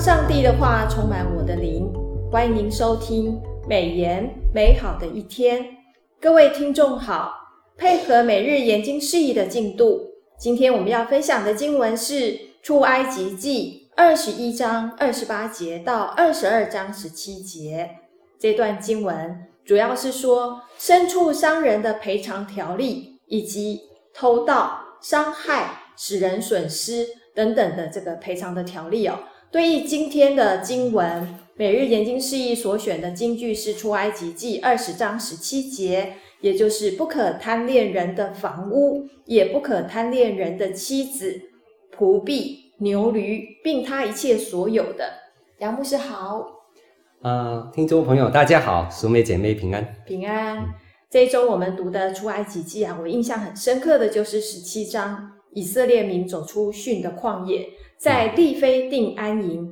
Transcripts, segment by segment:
上帝的话充满我的灵，欢迎您收听美言美好的一天。各位听众好，配合每日研经释义的进度，今天我们要分享的经文是出埃及记二十一章二十八节到二十二章十七节。这段经文主要是说牲畜伤人的赔偿条例，以及偷盗、伤害、使人损失等等的这个赔偿的条例哦。对应今天的经文，每日研经释义所选的经句是出埃及记二十章十七节，也就是不可贪恋人的房屋，也不可贪恋人的妻子、仆婢、牛驴，并他一切所有的。杨牧师好，呃，听众朋友大家好，淑美姐妹平安，平安。这一周我们读的出埃及记啊，我印象很深刻的就是十七章，以色列民走出逊的旷野。在利非定安营，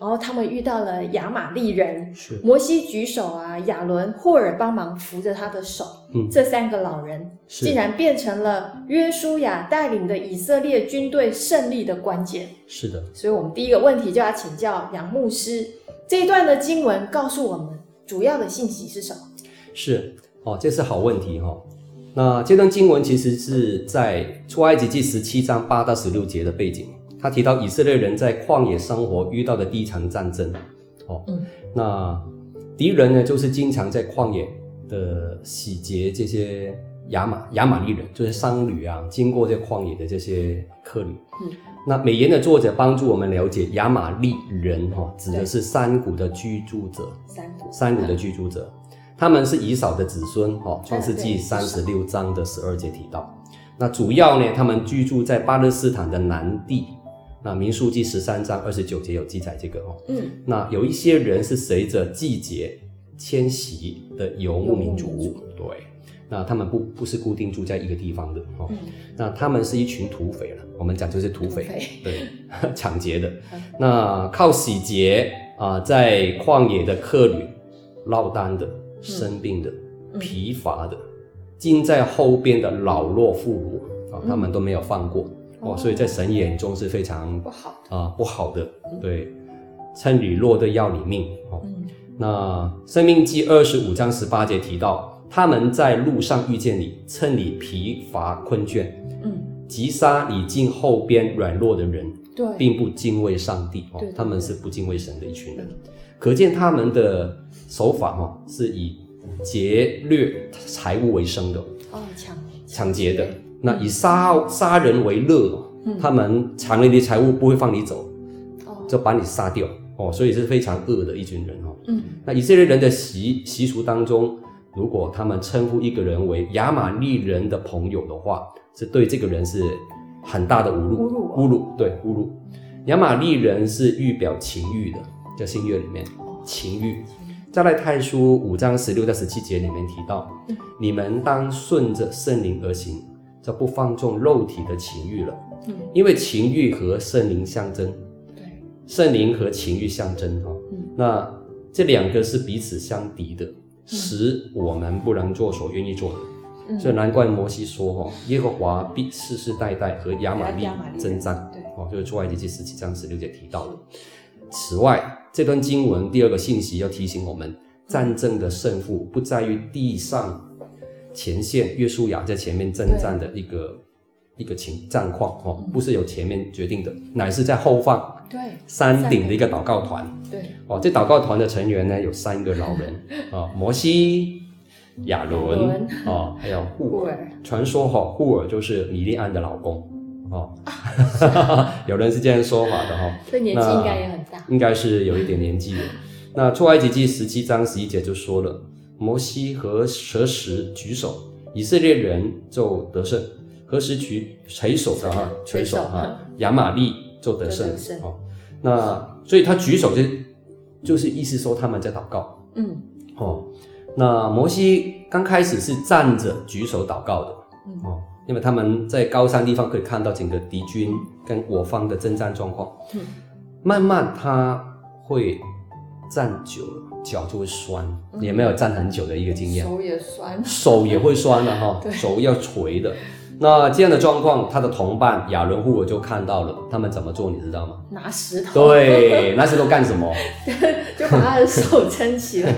然后他们遇到了亚玛利人，是摩西举手啊，亚伦、霍尔帮忙扶着他的手，嗯，这三个老人竟然变成了约书亚带领的以色列军队胜利的关键。是的，所以我们第一个问题就要请教杨牧师，这一段的经文告诉我们主要的信息是什么？是哦，这是好问题哈、哦。那这段经文其实是在出埃及记十七章八到十六节的背景。他提到以色列人在旷野生活遇到的第一场战争，哦，嗯，那敌人呢，就是经常在旷野的洗劫这些亚玛亚玛利人，就是商旅啊，经过这旷野的这些客旅。嗯，那美言的作者帮助我们了解亚玛利人，哈，指的是山谷的居住者，山谷。山谷的居住者，他们是以扫的子孙，哈，创世纪三十六章的十二节提到。那主要呢，他们居住在巴勒斯坦的南地。那民数记十三章二十九节有记载这个哦，嗯，那有一些人是随着季节迁徙的游牧民族，对，那他们不不是固定住在一个地方的哦，嗯、那他们是一群土匪了，我们讲就是土匪，土匪对，抢劫的，嗯、那靠洗劫啊、呃，在旷野的客旅，落单的、生病的、嗯、疲乏的，近在后边的老弱妇孺啊，他们都没有放过。哦，所以在神眼中是非常不好啊、呃，不好的。对，趁你弱的要你命。哦，嗯、那生命记二十五章十八节提到，他们在路上遇见你，趁你疲乏困倦，嗯，击杀你近后边软弱的人。对，并不敬畏上帝。哦，他们是不敬畏神的一群人。可见他们的手法哈，是以劫掠财物为生的。哦，抢抢劫的。那以杀杀人为乐，嗯、他们抢了你的财物不会放你走，哦、就把你杀掉哦，所以是非常恶的一群人哦。嗯，那以色列人的习习俗当中，如果他们称呼一个人为亚玛利人的朋友的话，是对这个人是很大的侮辱，侮辱，对，侮辱。亚玛利人是预表情欲的，在新约里面，情欲。加拉太书五章十六到十七节里面提到，嗯、你们当顺着圣灵而行。就不放纵肉体的情欲了，嗯，因为情欲和圣灵相争，对，圣灵和情欲相争哈，嗯，那这两个是彼此相敌的，嗯、使我们不能做所愿意做的，嗯，所以难怪摩西说哈，耶和华必世世代代和亚玛力争战，对，哦，就是出埃及记十七章十六节提到的。此外，这段经文第二个信息要提醒我们，战争的胜负不在于地上。前线约书亚在前面征战的一个一个情战况哦，不是由前面决定的，乃是在后方对山顶的一个祷告团。对。哦，这祷告团的成员呢有三个老人啊，摩西、亚伦啊，还有 户尔。传说哈，户尔就是米利安的老公哦，有人是这样说法的哈，这年纪应该也很大，应该是有一点年纪的。那出埃及记十七章十一节就说了。摩西和何时举手，以色列人就得胜；何时举垂手的哈，垂手哈，亚玛利就得胜。哦，那所以他举手就就是意思说他们在祷告。嗯，哦，那摩西刚开始是站着举手祷告的。哦，因为他们在高山地方可以看到整个敌军跟我方的征战状况。嗯，慢慢他会站久了。脚就会酸，也没有站很久的一个经验，手也酸，手也会酸了哈，手要垂的。那这样的状况，他的同伴亚伦户我就看到了，他们怎么做，你知道吗？拿石头。对，拿石头干什么？就把他的手撑起来。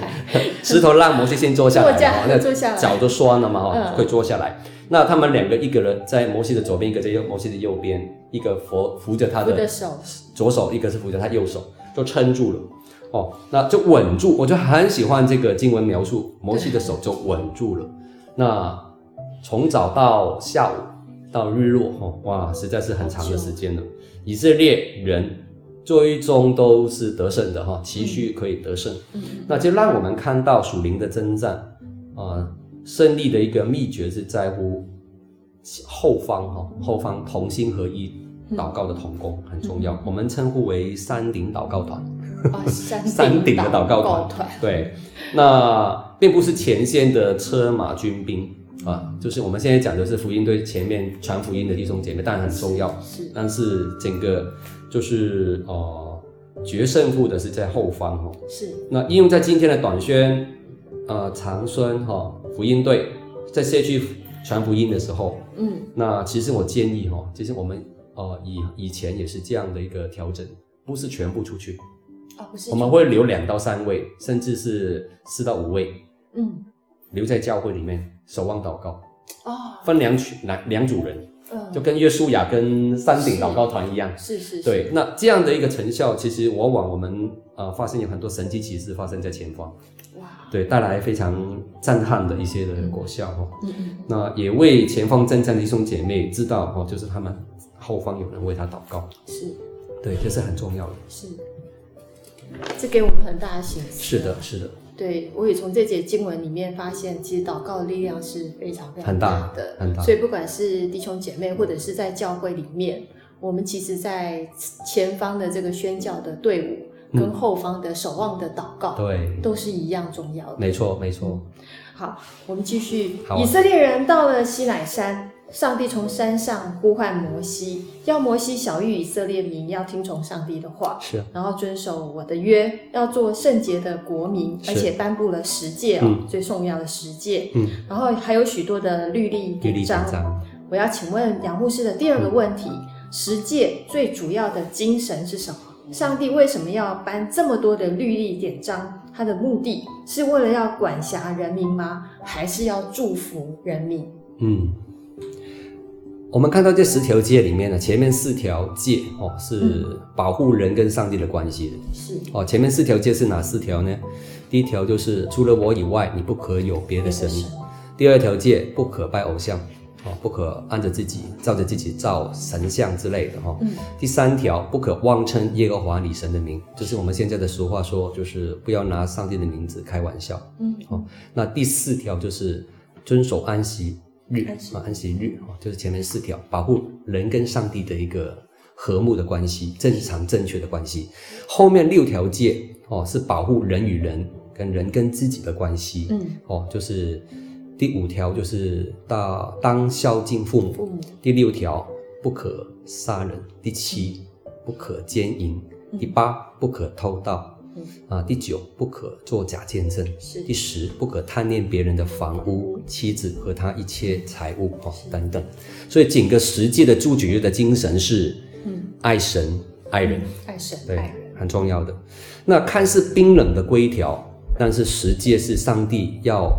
石头让摩西先坐下来，那坐下来，脚都酸了嘛，哈、嗯，会坐下来。那他们两个，一个人在摩西的左边，一个在右摩西的右边，一个扶扶着他的手，左手，一个是扶着他右手，就撑住了。哦，那就稳住。我就很喜欢这个经文描述，摩西的手就稳住了。那。从早到下午到日落，哈，哇，实在是很长的时间了。以色列人最终都是得胜的，哈，期许可以得胜。嗯，那就让我们看到属灵的征战，啊，胜利的一个秘诀是在乎后方，哈，后方同心合一祷告的童工很重要。我们称呼为山顶祷告团，山顶的祷告团。对，那并不是前线的车马军兵。啊，就是我们现在讲的是福音队前面传福音的弟兄姐妹，当然很重要。是，是但是整个就是呃决胜负的是在后方哈。是。那应用在今天的短宣，呃长孙哈福音队在社区传福音的时候，嗯，那其实我建议哈，其实我们呃以以前也是这样的一个调整，不是全部出去，啊不是，我们会留两到三位，甚至是四到五位，嗯。留在教会里面守望祷告，哦，分两群两两组人，嗯，就跟约书亚跟山顶祷告团一样，是是，是，对，那这样的一个成效，其实往往我们呃发现有很多神迹奇事发生在前方，哇，对，带来非常震撼的一些的果效哈，嗯嗯，那也为前方征战的弟兄姐妹知道哦，就是他们后方有人为他祷告，是，对，这是很重要的，是，这给我们很大的信心，是的，是的。对，我也从这节经文里面发现，其实祷告的力量是非常非常大的，很大，很大。所以不管是弟兄姐妹，或者是在教会里面，我们其实，在前方的这个宣教的队伍，跟后方的守望的祷告，对、嗯，都是一样重要的。没错，没错。嗯、好，我们继续。啊、以色列人到了西乃山。上帝从山上呼唤摩西，要摩西晓谕以色列民要听从上帝的话，是，然后遵守我的约，要做圣洁的国民，而且颁布了十诫哦、嗯，最重要的十诫，嗯，然后还有许多的律例典章。我要请问杨牧师的第二个问题：嗯、十诫最主要的精神是什么？上帝为什么要颁这么多的律例典章？他的目的是为了要管辖人民吗？还是要祝福人民？嗯。我们看到这十条戒里面呢，前面四条戒哦是保护人跟上帝的关系的，是哦。前面四条戒是哪四条呢？第一条就是除了我以外，你不可有别的神。第二条戒不可拜偶像，哦，不可按着自己照着自己造神像之类的哈。嗯。第三条不可妄称耶和华你神的名，就是我们现在的俗话说，就是不要拿上帝的名字开玩笑。嗯。哦，那第四条就是遵守安息。日啊，安息日啊，就是前面四条，保护人跟上帝的一个和睦的关系，正常正确的关系。后面六条戒哦，是保护人与人跟人跟自己的关系。嗯，哦，就是第五条就是到当孝敬父母。父母。第六条不可杀人。第七不可奸淫。第八不可偷盗。啊，第九不可作假见证，是第十不可贪恋别人的房屋、妻子和他一切财物哦等等。所以整个十诫的主旨的精神是，嗯，爱神爱人，嗯、爱神对很重要的。那看似冰冷的规条，但是实际是上帝要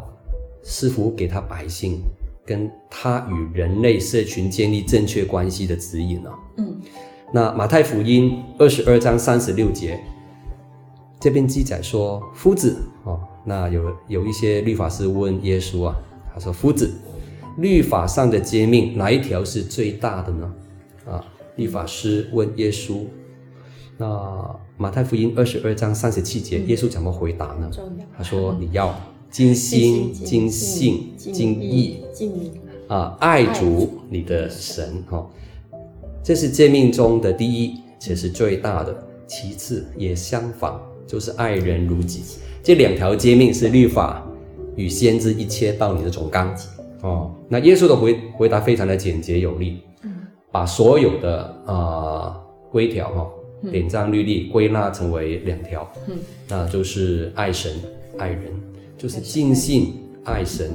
赐福给他百姓，跟他与人类社群建立正确关系的指引呢、啊。嗯，那马太福音二十二章三十六节。这边记载说，夫子哦，那有有一些律法师问耶稣啊，他说：“夫子，律法上的诫命哪一条是最大的呢？”啊，律法师问耶稣。那马太福音二十二章三十七节，耶稣怎么回答呢？他说：“你要尽心、尽性、尽意啊，爱主你的神。哈，这是诫命中的第一，且是最大的。其次也相仿。”就是爱人如己，这两条诫命是律法与先知一切道理的总纲。哦。那耶稣的回回答非常的简洁有力，嗯，把所有的啊规条哈典章律例归纳成为两条，嗯，那就是爱神爱人，就是尽信爱神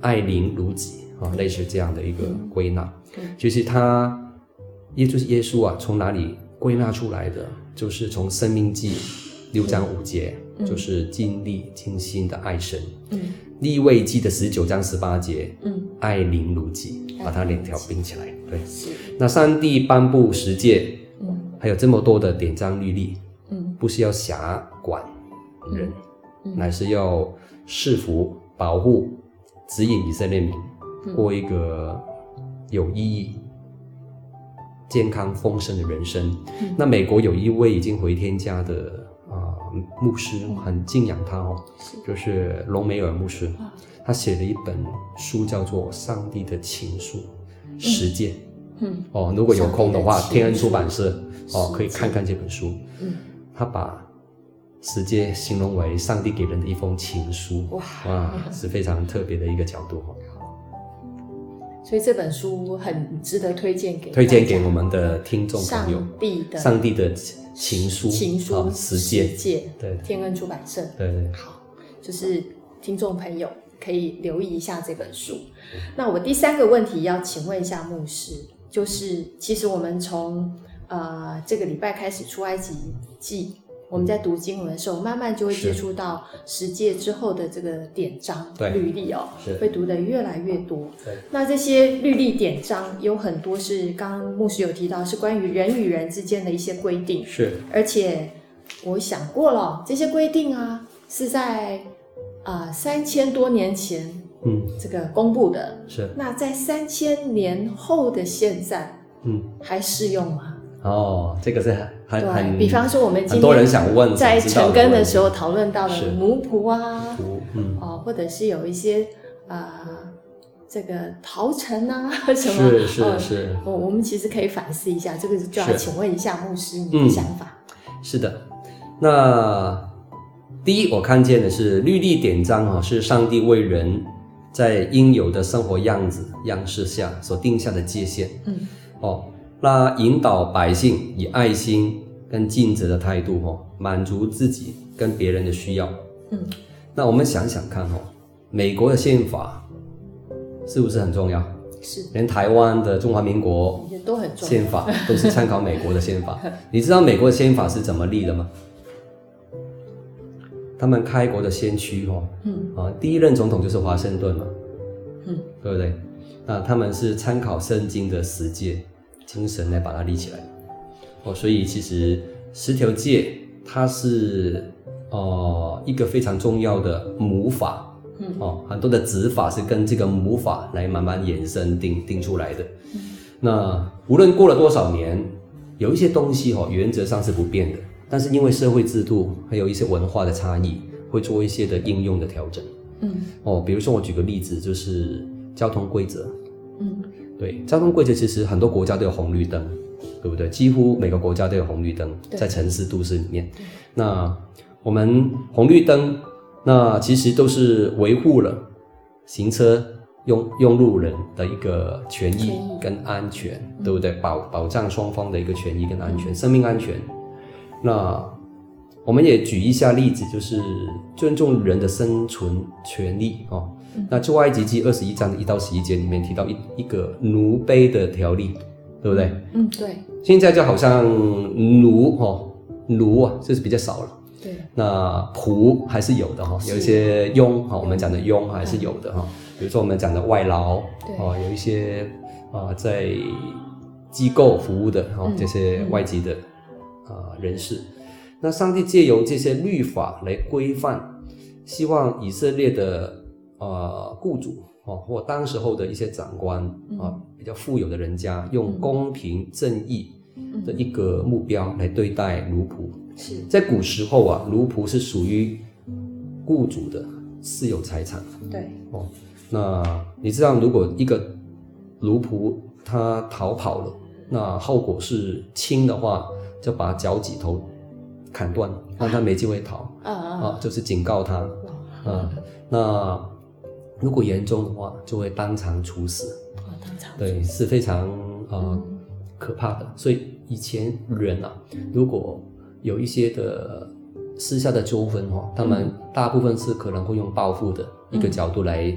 爱邻如己。啊，类似这样的一个归纳。嗯，其实他，也就是耶稣啊，从哪里归纳出来的？就是从《生命记》六章五节，嗯、就是尽力尽心的爱神。嗯，《利未记》的十九章十八节，嗯，爱邻如己，把它两条并起来。对，是。那上帝颁布十诫，嗯，还有这么多的典章律例，嗯，不是要辖管人，乃是要赐福、保护、指引以色列民过一个有意义。健康丰盛的人生。嗯、那美国有一位已经回天家的牧师，很敬仰他哦，就是隆美尔牧师。啊、他写了一本书，叫做《上帝的情书》十诫。嗯哦，如果有空的话，天恩出版社哦可以看看这本书。嗯，他把十诫形容为上帝给人的一封情书。哇，哇，是非常特别的一个角度哦。所以这本书很值得推荐给推荐给我们的听众朋友。上帝的上帝的情书，情书十诫，对，天恩出版社。对对。好，就是听众朋友可以留意一下这本书。那我第三个问题要请问一下牧师，就是其实我们从呃这个礼拜开始出埃及记。我们在读经文的时候，慢慢就会接触到十诫之后的这个典章、律例哦，会读得越来越多。对，那这些律例典章有很多是刚刚牧师有提到，是关于人与人之间的一些规定。是，而且我想过了，这些规定啊是在啊三千多年前，嗯，这个公布的。是，那在三千年后的现在，嗯，还适用吗？哦，这个是很对很，比方说我们很多人想问，在晨更的时候讨论到的奴仆啊，嗯，哦，或者是有一些啊、呃，这个陶城啊 什么，是是是，我、哦、我们其实可以反思一下，这个就要请问一下牧师你的想法。嗯、是的，那第一我看见的是律例典章啊，是上帝为人在应有的生活样子样式下所定下的界限，嗯，哦。那引导百姓以爱心跟尽责的态度，吼，满足自己跟别人的需要。嗯，那我们想想看，吼，美国的宪法是不是很重要？是，连台湾的中华民国也都很重，宪法都是参考美国的宪法。你知道美国的宪法是怎么立的吗？他们开国的先驱，吼，嗯，啊，第一任总统就是华盛顿嘛，嗯，对不对？那他们是参考圣经的十诫。精神来把它立起来，哦，所以其实十条戒它是哦、呃、一个非常重要的母法，嗯，哦，很多的子法是跟这个母法来慢慢延伸定定出来的。嗯、那无论过了多少年，有一些东西哦原则上是不变的，但是因为社会制度还有一些文化的差异，会做一些的应用的调整。嗯，哦，比如说我举个例子，就是交通规则。嗯。对，交通规则其实很多国家都有红绿灯，对不对？几乎每个国家都有红绿灯，在城市都市里面。那我们红绿灯，那其实都是维护了行车用用路人的一个权益跟安全，嗯、对不对？保保障双方的一个权益跟安全，嗯、生命安全。那我们也举一下例子，就是尊重人的生存权利哦。那出埃及记二十一章的一到十一节里面提到一一个奴婢的条例，对不对？嗯，对。现在就好像奴哦，奴啊，就是比较少了。对。那仆还是有的哈，有一些佣哈，我们讲的佣还是有的哈。比如说我们讲的外劳，哦，有一些啊在机构服务的哈，这些外籍的啊人士。那上帝借由这些律法来规范，希望以色列的。呃，雇主哦，或当时候的一些长官啊，嗯、比较富有的人家，用公平正义的一个目标来对待奴仆。是在古时候啊，奴仆是属于雇主的私有财产。对哦，那你知道，如果一个奴仆他逃跑了，那后果是轻的话，就把脚趾头砍断，让他没机会逃。啊啊，啊，就是警告他。啊，啊，那。如果严重的话，就会当场处死。哦，当场。对，是非常呃、嗯、可怕的。所以以前人啊，如果有一些的私下的纠纷哈，他们大部分是可能会用报复的一个角度来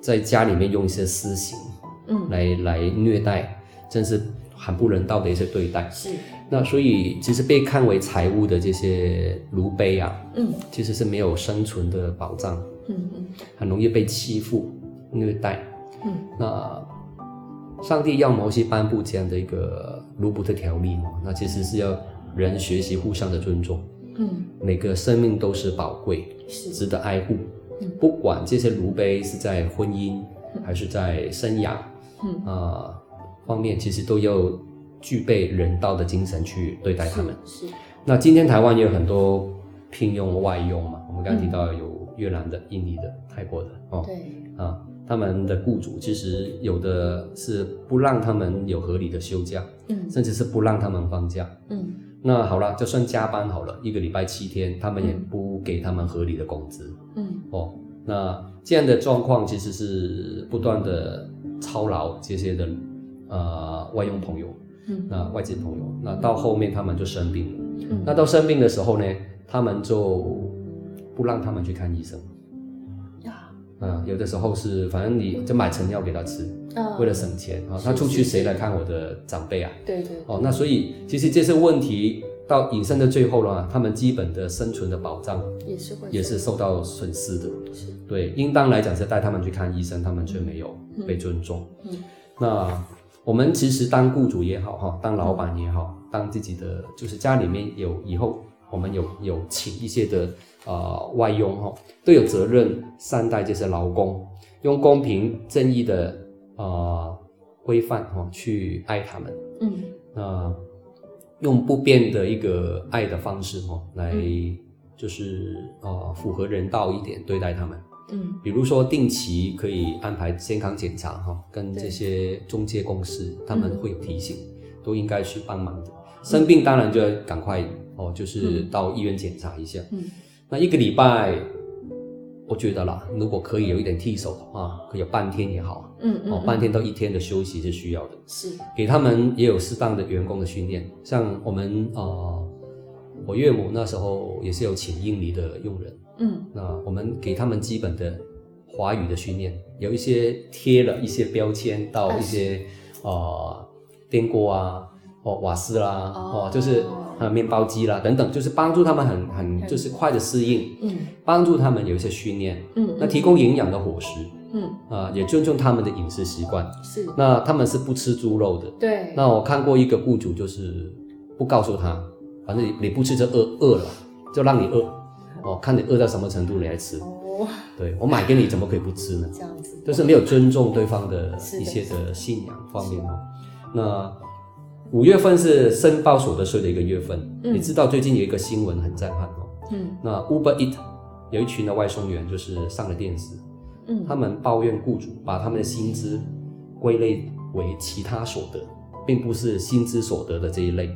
在家里面用一些私刑，嗯，来来虐待，真是很不人道的一些对待。是。那所以其实被看为财物的这些奴婢啊，嗯，其实是没有生存的保障，嗯嗯，很容易被欺负、虐待，嗯。那上帝要摩西颁布这样的一个卢布的条例嘛？那其实是要人学习互相的尊重，嗯，每个生命都是宝贵，是值得爱护，嗯，不管这些奴婢是在婚姻还是在生养，嗯啊、呃、方面，其实都要。具备人道的精神去对待他们。是。是那今天台湾也有很多聘用外佣嘛，我们刚刚提到有越南的、印尼的、泰国的哦。对。啊，他们的雇主其实有的是不让他们有合理的休假，嗯，甚至是不让他们放假，嗯。那好了，就算加班好了，一个礼拜七天，他们也不给他们合理的工资，嗯。哦，那这样的状况其实是不断的操劳这些的呃外佣朋友。嗯那外籍朋友，那到后面他们就生病了。嗯，那到生病的时候呢，他们就不让他们去看医生。呀，嗯，有的时候是，反正你就买成药给他吃，嗯，为了省钱啊。他出去谁来看我的长辈啊？对对。哦，那所以其实这些问题到引申的最后呢，他们基本的生存的保障也是会也是受到损失的。是。对，应当来讲是带他们去看医生，他们却没有被尊重。嗯，那。我们其实当雇主也好，哈，当老板也好，当自己的就是家里面有以后，我们有有请一些的呃外佣哈，都有责任善待这些劳工，用公平正义的呃规范哈去爱他们，嗯，那用不变的一个爱的方式哈来就是呃符合人道一点对待他们。嗯，比如说定期可以安排健康检查哈，跟这些中介公司他们会有提醒，都应该去帮忙的。生病当然就要赶快哦，就是到医院检查一下。嗯，那一个礼拜，我觉得啦，如果可以有一点替手的话，可以有半天也好。嗯嗯，哦，半天到一天的休息是需要的。是，给他们也有适当的员工的训练，像我们呃，我岳母那时候也是有请印尼的佣人。嗯，那我们给他们基本的华语的训练，有一些贴了一些标签到一些呃电锅啊、哦瓦斯啦、哦，哦就是呃面包机啦等等，就是帮助他们很很就是快的适应，嗯，帮助他们有一些训练，嗯，那提供营养的伙食，嗯啊、呃、也尊重他们的饮食习惯，是，那他们是不吃猪肉的，对，那我看过一个雇主就是不告诉他，反正你你不吃就饿饿了，就让你饿。哦，看你饿到什么程度，你来吃。哦，对，我买给你，怎么可以不吃呢？这样子，就是没有尊重对方的一些的信仰方面哦。那五月份是申报所得税的一个月份，嗯，你知道最近有一个新闻很震撼哦。嗯，那 Uber Eat 有一群的外送员就是上了电视，嗯，他们抱怨雇主把他们的薪资归类为其他所得，并不是薪资所得的这一类。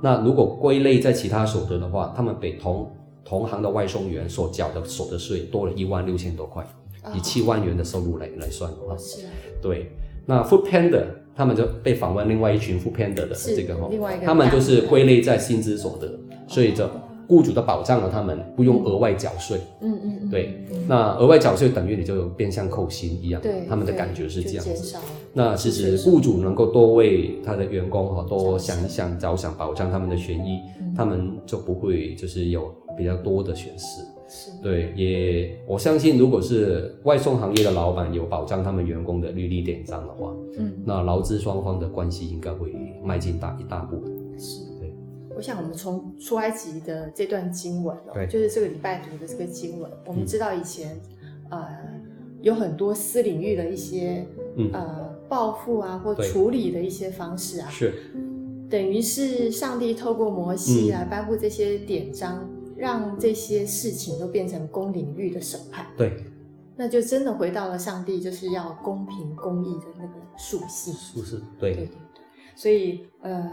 那如果归类在其他所得的话，他们比同同行的外送员所缴的所得税多了一万六千多块，以七万元的收入来来算的话，是，对。那 Food Panda 他们就被访问另外一群 Food Panda 的这个哈，他们就是归类在薪资所得，所以就雇主的保障了他们不用额外缴税。嗯嗯，对。那额外缴税等于你就变相扣薪一样，对，他们的感觉是这样子。那其实雇主能够多为他的员工哈多想一想着想，保障他们的权益，他们就不会就是有。比较多的选择，是对，也我相信，如果是外送行业的老板有保障他们员工的律例典章的话，嗯，那劳资双方的关系应该会迈进大一大步。的。是，对。我想我们从出埃及的这段经文哦，对，就是这个礼拜读的这个经文，我们知道以前、嗯、呃有很多私领域的一些、嗯、呃报复啊或处理的一些方式啊，是，等于是上帝透过摩西来颁布这些典章。嗯让这些事情都变成公领域的审判，对，那就真的回到了上帝就是要公平公义的那个属性，属性，对，对对对。所以，呃，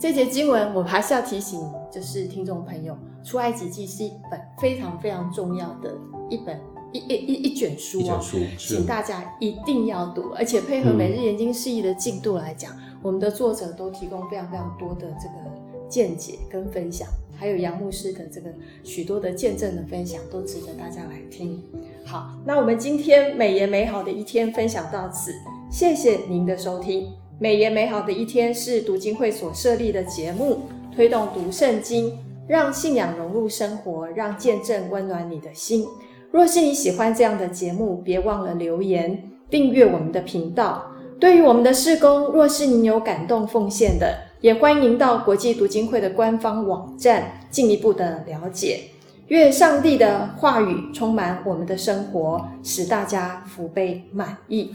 这节经文我还是要提醒，就是听众朋友，《出埃及记》是一本非常非常重要的一本一一一一卷书啊，一卷书，请大家一定要读，而且配合每日研经释义的进度来讲，嗯，我们的作者都提供非常非常多的这个见解跟分享。还有杨牧师的这个许多的见证的分享，都值得大家来听。好，那我们今天美言美好的一天分享到此，谢谢您的收听。美言美好的一天是读经会所设立的节目，推动读圣经，让信仰融入生活，让见证温暖你的心。若是你喜欢这样的节目，别忘了留言订阅我们的频道。对于我们的事工，若是你有感动奉献的，也欢迎到国际读经会的官方网站进一步的了解。愿上帝的话语充满我们的生活，使大家福杯满溢。